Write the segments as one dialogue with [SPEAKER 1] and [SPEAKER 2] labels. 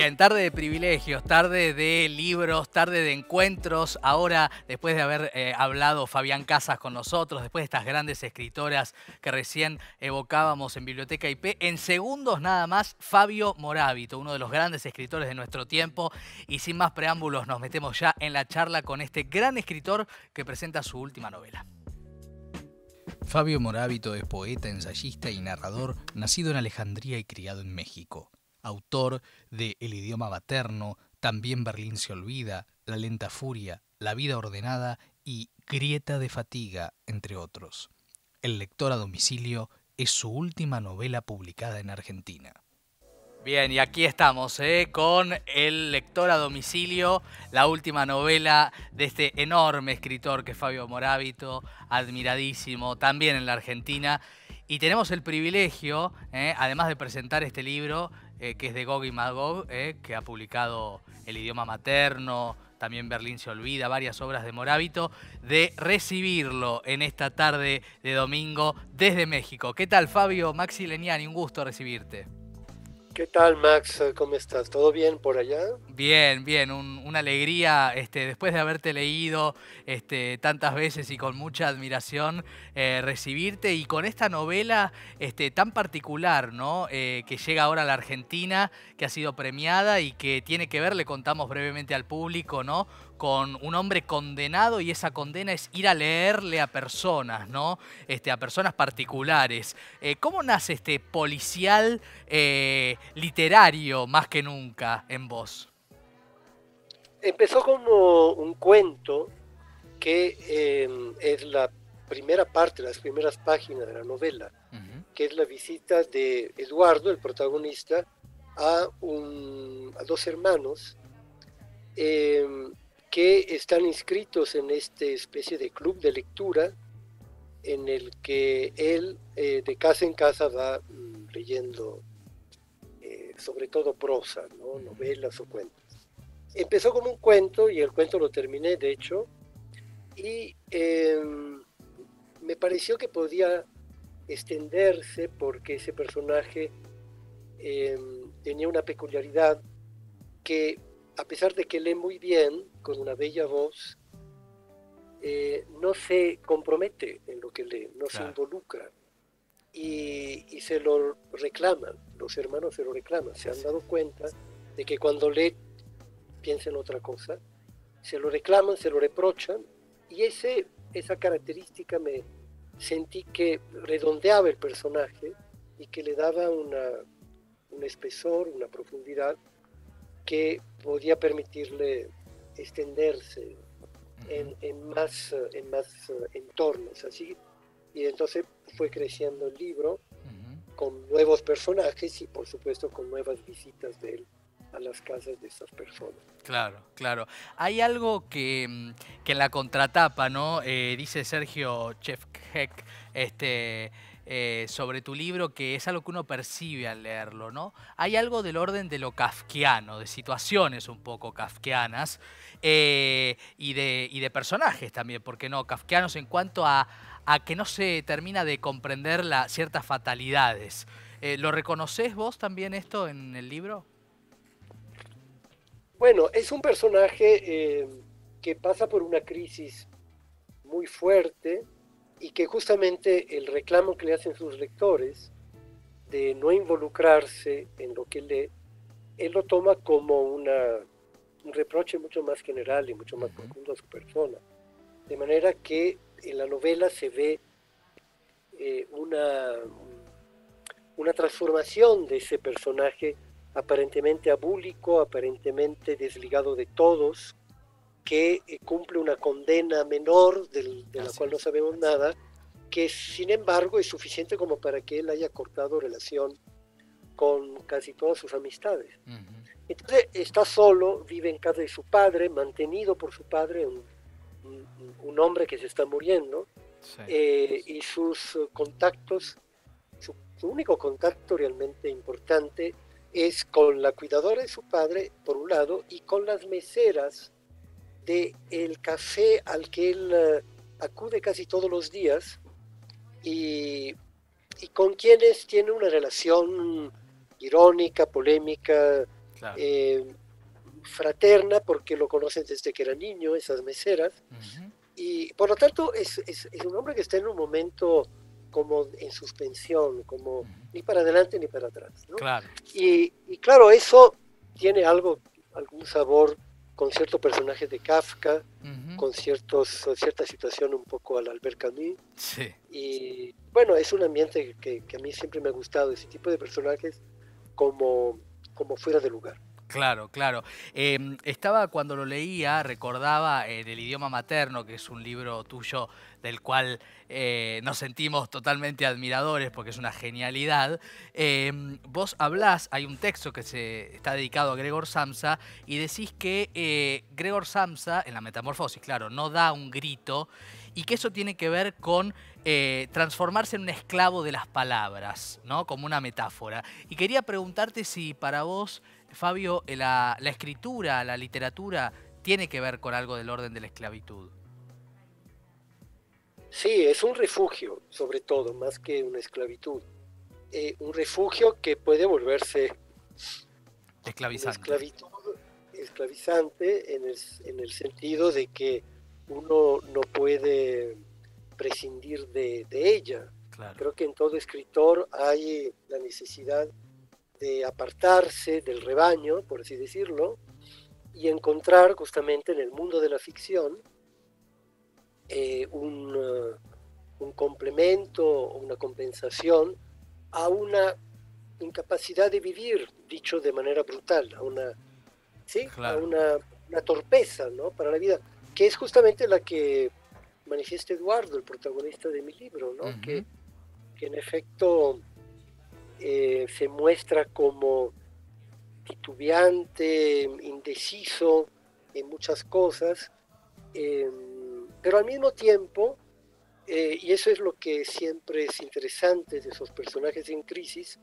[SPEAKER 1] Bien, tarde de privilegios, tarde de libros, tarde de encuentros. Ahora, después de haber eh, hablado Fabián Casas con nosotros, después de estas grandes escritoras que recién evocábamos en Biblioteca IP, en segundos nada más, Fabio Morábito, uno de los grandes escritores de nuestro tiempo. Y sin más preámbulos, nos metemos ya en la charla con este gran escritor que presenta su última novela. Fabio Morábito es poeta, ensayista y narrador, nacido en Alejandría y criado en México autor de El idioma materno, también Berlín se olvida, La lenta furia, La vida ordenada y Grieta de fatiga, entre otros. El lector a domicilio es su última novela publicada en Argentina. Bien, y aquí estamos ¿eh? con El lector a domicilio, la última novela de este enorme escritor que es Fabio Morábito, admiradísimo también en la Argentina. Y tenemos el privilegio, ¿eh? además de presentar este libro, eh, que es de Gog y Magog, eh, que ha publicado El idioma materno, también Berlín se olvida, varias obras de Morábito, de recibirlo en esta tarde de domingo desde México. ¿Qué tal, Fabio? Maxi Leniani, un gusto recibirte.
[SPEAKER 2] ¿Qué tal, Max? ¿Cómo estás? ¿Todo bien por allá?
[SPEAKER 1] Bien, bien, una alegría este, después de haberte leído este, tantas veces y con mucha admiración eh, recibirte y con esta novela este, tan particular, ¿no? Eh, que llega ahora a la Argentina, que ha sido premiada y que tiene que ver, le contamos brevemente al público, ¿no? Con un hombre condenado y esa condena es ir a leerle a personas, ¿no? Este, a personas particulares. Eh, ¿Cómo nace este policial eh, literario más que nunca en vos?
[SPEAKER 2] Empezó como un cuento que em, es la primera parte, las primeras páginas de la novela, que es la visita de Eduardo, el protagonista, a, a dos hermanos em, que están inscritos en este especie de club de lectura en el que él eh, de casa en casa va mm, leyendo eh, sobre todo prosa, novelas o cuentos. Empezó como un cuento y el cuento lo terminé, de hecho, y em, me pareció que podía extenderse porque ese personaje em, tenía una peculiaridad que a pesar de que lee muy bien, con una bella voz, eh, no se compromete en lo que lee, no se involucra. Y, se lo reclaman, los hermanos se lo reclaman, se han dado cuenta de que cuando lee piensa en otra cosa, se lo reclaman, se lo reprochan y ese, esa característica me sentí que redondeaba el personaje y que le daba una, un espesor, una profundidad que podía permitirle extenderse en, más, en más eh, entornos, así. Y entonces fue creciendo el libro con nuevos personajes y por supuesto con nuevas visitas de él a las casas de esas personas.
[SPEAKER 1] Claro, claro. Hay algo que, mm, que en la contratapa, ¿no? Eh, dice Sergio Chefkek, este eh, sobre tu libro que es algo que uno percibe al leerlo, ¿no? Hay algo del orden de lo kafkiano, de situaciones un poco kafkianas eh, y, de, y de personajes también, porque no? Kafkianos en cuanto a, a que no se termina de comprender la, ciertas fatalidades. Eh, ¿Lo reconoces vos también esto en el libro?
[SPEAKER 2] Bueno, es un personaje que pasa por una crisis muy fuerte, y que justamente el reclamo que le hacen sus lectores de no involucrarse en lo que lee, él lo toma como una, un reproche mucho más general y mucho más profundo a su persona. De manera que en la novela se ve eh, una, una transformación de ese personaje aparentemente abúlico, aparentemente desligado de todos, que eh, cumple una condena menor de la cual no sabemos nada, que sin embargo es suficiente como para que él haya cortado relación con casi todas sus amistades. Entonces está solo, vive en casa de su padre, mantenido por su padre, un, hombre que se está muriendo, eh, y sus contactos, su, único contacto realmente importante es con la cuidadora de su padre, por un lado, y con las meseras de el café al que él eh, acude casi todos los días y, con quienes tiene una relación irónica, polémica, fraterna porque lo conocen desde que era niño, esas meseras. Y por lo tanto es, es, un hombre que está en un momento como en suspensión, como ni para adelante ni para atrás. Y, y, claro, eso tiene algo, algún sabor con cierto personaje de Kafka, con ciertos, cierta situación un poco al Albert Camus. Y bueno, es un ambiente que, que, a mí siempre me ha gustado, ese tipo de personajes como, como fuera de lugar.
[SPEAKER 1] Claro, claro. Em, estaba cuando lo leía, recordaba en el idioma materno, que es un libro tuyo del cual eh, nos sentimos totalmente admiradores porque es una genialidad. Em, vos hablás, hay un texto que se está dedicado a Gregor Samsa y decís que eh, Gregor Samsa, en la metamorfosis, claro, no da un grito y que eso tiene que ver con eh, transformarse en un esclavo de las palabras, ¿no? Como una metáfora. Y quería preguntarte si para vos Fabio, eh, la, escritura, la literatura, tiene que ver con algo del orden de la esclavitud.
[SPEAKER 2] Sí, es un refugio, sobre todo, más que una esclavitud. Eh, un refugio que puede volverse
[SPEAKER 1] esclavizante.
[SPEAKER 2] esclavizante en el, en el, sentido de que uno no puede prescindir de, ella. Creo que en todo escritor hay la necesidad de apartarse del rebaño, por así decirlo, y encontrar justamente en el mundo de la ficción eh, un, uh, un, complemento una compensación a una incapacidad de vivir, dicho de manera brutal, a una, ¿sí? a una, torpeza ¿no? para la vida, que es justamente la que manifiesta Eduardo, el protagonista de mi libro, ¿no? que, que en efecto eh, se muestra como titubeante, indeciso en muchas cosas, em, pero al mismo tiempo, eh, y eso es lo que siempre es interesante de esos personajes en crisis,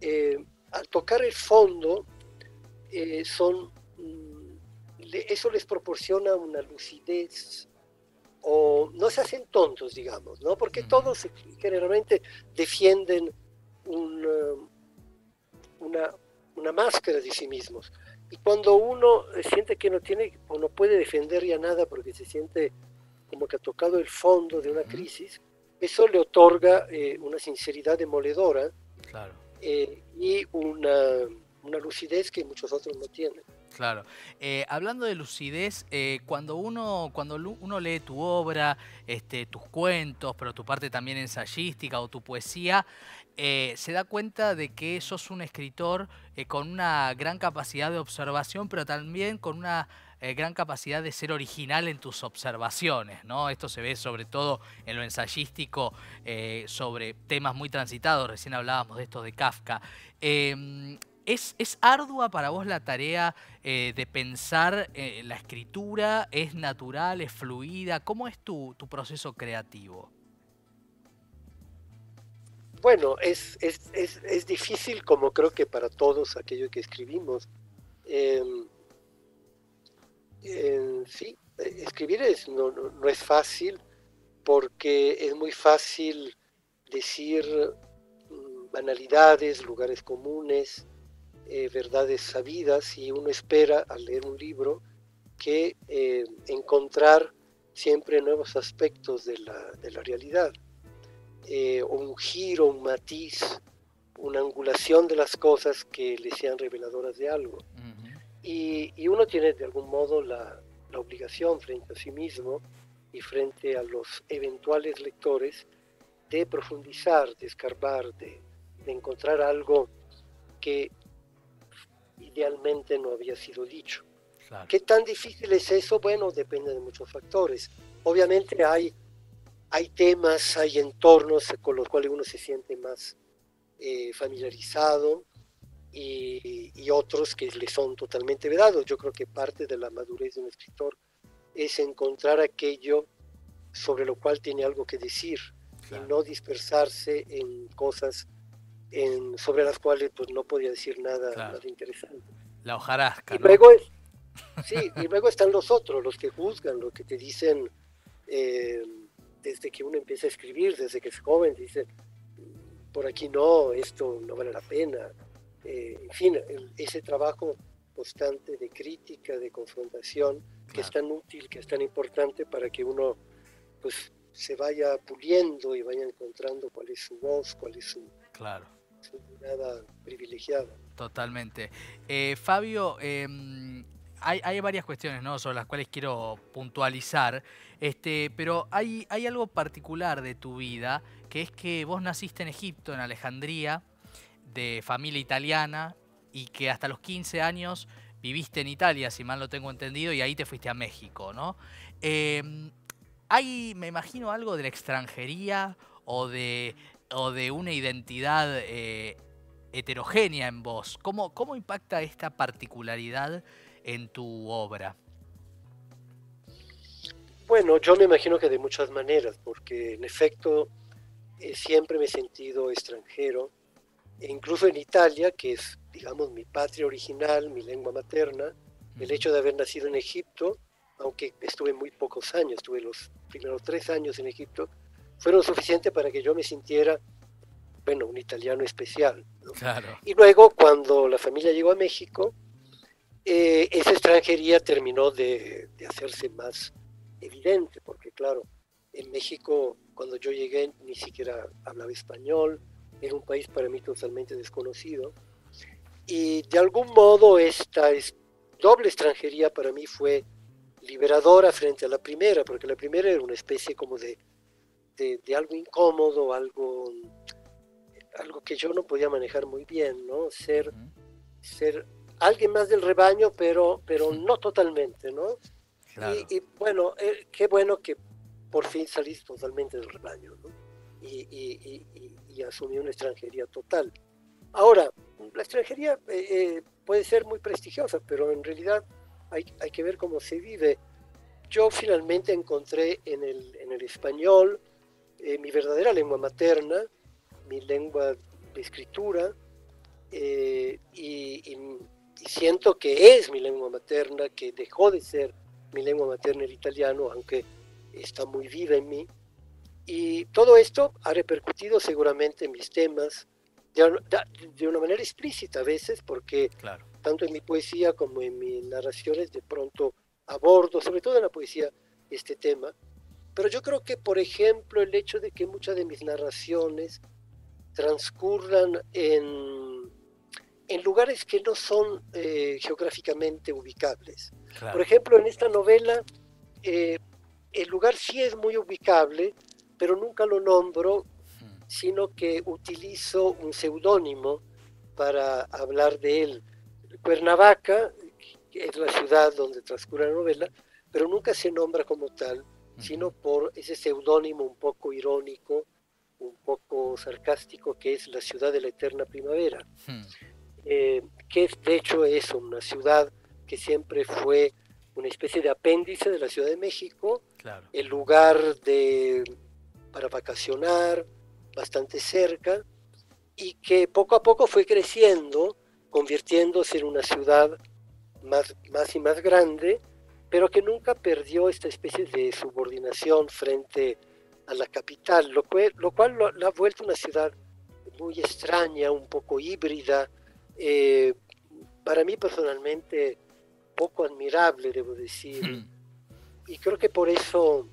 [SPEAKER 2] eh, al tocar el fondo, son, mm, eso les proporciona una lucidez o no se hacen tontos, digamos, ¿no? Porque todos generalmente defienden una, una, máscara de sí mismos. Y cuando uno siente que no tiene o no puede defender ya nada porque se siente como que ha tocado el fondo de una crisis, eso le otorga eh, una sinceridad demoledora eh, y una, una lucidez que muchos otros no tienen.
[SPEAKER 1] Claro. Eh, hablando de lucidez, eh, cuando, uno, cuando uno lee tu obra, este, tus cuentos, pero tu parte también ensayística o tu poesía, eh, se da cuenta de que sos un escritor con una gran capacidad de observación, pero también con una gran capacidad de ser original en tus observaciones. ¿no? Esto se ve sobre todo en lo ensayístico sobre temas muy transitados. Recién hablábamos de esto de Kafka. Em, ¿Es, ardua para vos la tarea eh, de pensar eh, la escritura? ¿Es natural? ¿Es fluida? ¿Cómo es tu, proceso creativo?
[SPEAKER 2] Bueno, es, es, difícil como creo que para todos aquellos que escribimos. Em, sí, escribir es, no, no, es fácil porque es muy fácil decir mm, banalidades, lugares comunes, eh, verdades sabidas y uno espera al leer un libro que eh, encontrar siempre nuevos aspectos de la, de la realidad, eh, un giro, un matiz, una angulación de las cosas que le sean reveladoras de algo. y, y, uno tiene de algún modo la, la, obligación frente a sí mismo y frente a los eventuales lectores de profundizar, de escarbar, de, de encontrar algo que idealmente no había sido dicho. ¿Qué tan difícil es eso? Bueno, depende de muchos factores. Obviamente hay, hay temas, hay entornos con los cuales uno se siente más eh, familiarizado y, y, otros que le son totalmente vedados. Yo creo que parte de la madurez de un escritor es encontrar aquello sobre lo cual tiene algo que decir y no dispersarse en cosas sobre las cuales pues no podía decir nada, interesante.
[SPEAKER 1] La hojarasca.
[SPEAKER 2] Y luego sí, y luego están los otros, los que juzgan, los que te dicen eh, desde que uno empieza a escribir, desde que es joven, dicen por aquí no, esto no vale la pena, eh, en fin, ese trabajo constante de crítica, de confrontación, que es tan útil, que es tan importante para que uno pues se vaya puliendo y vaya encontrando cuál es su voz, cuál es su,
[SPEAKER 1] claro.
[SPEAKER 2] Mirada privilegiada.
[SPEAKER 1] Totalmente. Eh, Fabio, em, hay, varias cuestiones ¿no? sobre las cuales quiero puntualizar, este, pero hay, hay algo particular de tu vida, que es que vos naciste en Egipto, en Alejandría, de familia italiana, y que hasta los 15 años viviste en Italia, si mal lo tengo entendido, y ahí te fuiste a México, ¿no? Em, hay, me imagino, algo de la extranjería o de, o de una identidad eh, heterogénea en vos. ¿Cómo, ¿Cómo impacta esta particularidad en tu obra?
[SPEAKER 2] Bueno, yo me imagino que de muchas maneras, porque en efecto eh, siempre me he sentido extranjero, e incluso en Italia, que es, digamos, mi patria original, mi lengua materna, el hecho de haber nacido en Egipto, aunque estuve muy pocos años, estuve los primeros tres años en Egipto, fueron suficientes para que yo me sintiera, bueno, un italiano especial. Y luego, cuando la familia llegó a México, eh, esa extranjería terminó de, hacerse más evidente, porque claro, en México, cuando yo llegué, ni siquiera hablaba español, era un país para mí totalmente desconocido. Y de algún modo esta doble extranjería para mí fue liberadora frente a la primera, porque la primera era una especie como de, de, algo incómodo, algo, algo que yo no podía manejar muy bien, ¿no? Ser, ser alguien más del rebaño, pero, pero no totalmente, ¿no? Y, bueno, eh, qué bueno que por fin salís totalmente del rebaño, ¿no? Y, y, y, asumí una extranjería total. Ahora, la extranjería eh, eh, puede ser muy prestigiosa, pero en realidad hay, que ver cómo se vive. Yo finalmente encontré en el, en el español eh, mi verdadera lengua materna, mi lengua de escritura, eh, y, siento que es mi lengua materna, que dejó de ser mi lengua materna el italiano, aunque está muy viva en mí. Y todo esto ha repercutido seguramente en mis temas, de, una manera explícita a veces, porque claro tanto en mi poesía como en mis narraciones, de pronto abordo, sobre todo en la poesía, este tema. Pero yo creo que, por ejemplo, el hecho de que muchas de mis narraciones transcurran en, en lugares que no son eh, geográficamente ubicables. Por ejemplo, en esta novela, eh, el lugar sí es muy ubicable, pero nunca lo nombro, sino que utilizo un seudónimo para hablar de él. Cuernavaca, que es la ciudad donde transcurre la novela, pero nunca se nombra como tal, sino por ese seudónimo un poco irónico, un poco sarcástico, que es la ciudad de la eterna primavera, hmm. eh, que de hecho es una ciudad que siempre fue una especie de apéndice de la Ciudad de México, el lugar de, para vacacionar, bastante cerca, y que poco a poco fue creciendo convirtiéndose en una ciudad más, más y más grande, pero que nunca perdió esta especie de subordinación frente a la capital, lo cual lo, cual lo, ha vuelto una ciudad muy extraña, un poco híbrida, eh, para mí personalmente poco admirable, debo decir. Hmm. Y creo que por eso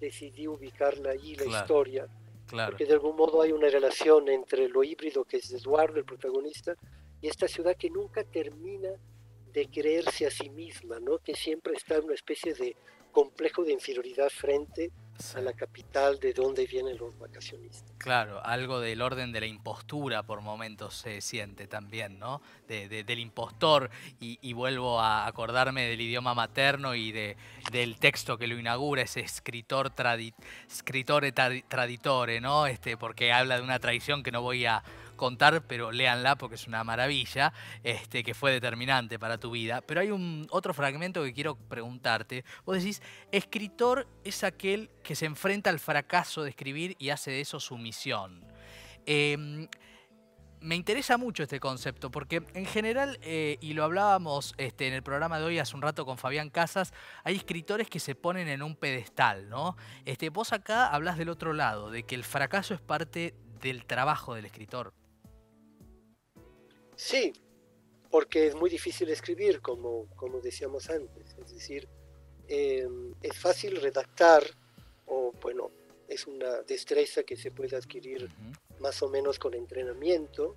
[SPEAKER 2] decidí ubicarla allí, la historia, porque de algún modo hay una relación entre lo híbrido que es Eduardo, el protagonista, y esta ciudad que nunca termina de creerse a sí misma, ¿no? que siempre está en una especie de complejo de inferioridad frente a la capital de donde vienen los vacacionistas.
[SPEAKER 1] Claro, algo del orden de la impostura por momentos se siente también, ¿no? del impostor, y, vuelvo a acordarme del idioma materno y de, del texto que lo inaugura, ese escritor, tradi, traditore, ¿no? Este, porque habla de una tradición que no voy a contar, pero léanla porque es una maravilla, este, que fue determinante para tu vida. Pero hay un otro fragmento que quiero preguntarte. Vos decís, escritor es aquel que se enfrenta al fracaso de escribir y hace de eso su misión. Em, me interesa mucho este concepto porque en general, eh, y lo hablábamos este, en el programa de hoy hace un rato con Fabián Casas, hay escritores que se ponen en un pedestal, ¿no? Este, vos acá hablas del otro lado, de que el fracaso es parte del trabajo del escritor.
[SPEAKER 2] Sí, porque es muy difícil escribir, como, como decíamos antes. Es decir, em, es fácil redactar, o bueno, es una destreza que se puede adquirir más o menos con entrenamiento,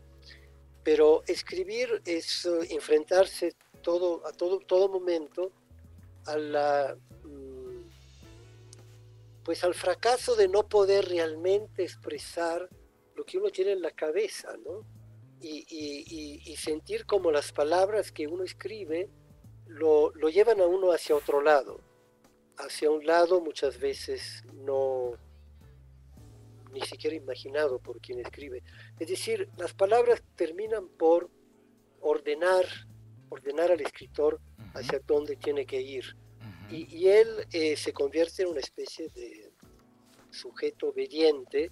[SPEAKER 2] pero escribir es eh, enfrentarse todo, a todo, todo momento a la, mm, pues al fracaso de no poder realmente expresar lo que uno tiene en la cabeza, ¿no? Y, sentir como las palabras que uno escribe lo, llevan a uno hacia otro lado, hacia un lado muchas veces no ni siquiera imaginado por quien escribe. Es decir, las palabras terminan por ordenar, ordenar al escritor hacia dónde tiene que ir. y, él eh, se convierte en una especie de sujeto obediente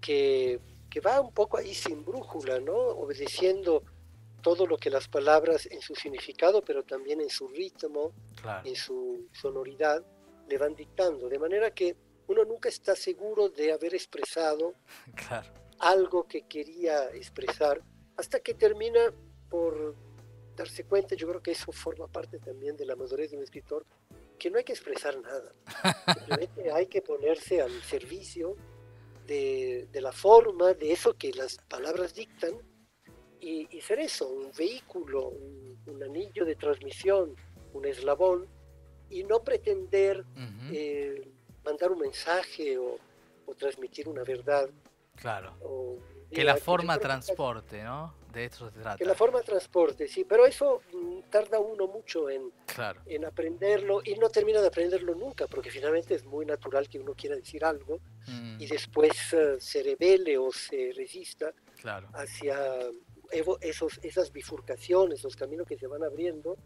[SPEAKER 2] que que va un poco ahí sin brújula, ¿no? Obedeciendo todo lo que las palabras en su significado, pero también en su ritmo, en su sonoridad, le van dictando. De manera que uno nunca está seguro de haber expresado algo que quería expresar, hasta que termina por darse cuenta, yo creo que eso forma parte también de la madurez de un escritor, que no hay que expresar nada. Simplemente hay que ponerse al servicio de, la forma, de eso que las palabras dictan, y, ser eso, un vehículo, un, anillo de transmisión, un eslabón, y no pretender eh, mandar un mensaje o, transmitir una verdad.
[SPEAKER 1] Claro. que la forma transporte, ¿no? De eso se trata.
[SPEAKER 2] Que la forma transporte, sí, pero eso mm, tarda uno mucho en, en aprenderlo y no termina de aprenderlo nunca, porque finalmente es muy natural que uno quiera decir algo y mm. después eh, se revele o se resista hacia esos, esas bifurcaciones, los caminos que se van abriendo,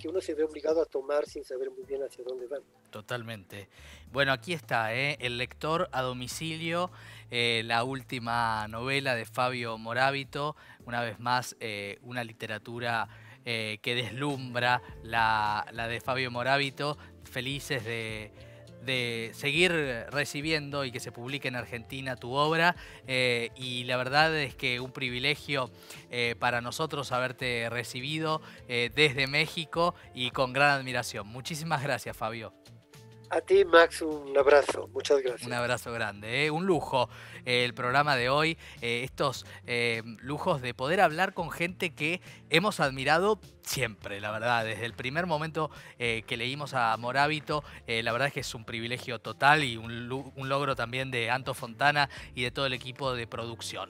[SPEAKER 2] que uno se ve obligado a tomar sin saber muy bien hacia dónde van.
[SPEAKER 1] Totalmente. Bueno, aquí está, ¿eh? El lector a domicilio, eh, la última novela de Fabio Morábito, una vez más eh, una literatura que deslumbra la, la de Fabio Morábito, felices de de seguir recibiendo y que se publique en Argentina tu obra. Eh, y la verdad es que un privilegio eh, para nosotros haberte recibido eh, desde México y con gran admiración. Muchísimas gracias, Fabio.
[SPEAKER 2] A ti, Max, un abrazo. Muchas gracias.
[SPEAKER 1] Un abrazo grande. ¿eh? Un lujo eh, el programa de hoy. Eh, estos lujos de poder hablar con gente que hemos admirado siempre, la verdad. Desde el primer momento que leímos a Morábito, la verdad es que es un privilegio total y un, un logro también de Anto Fontana y de todo el equipo de producción.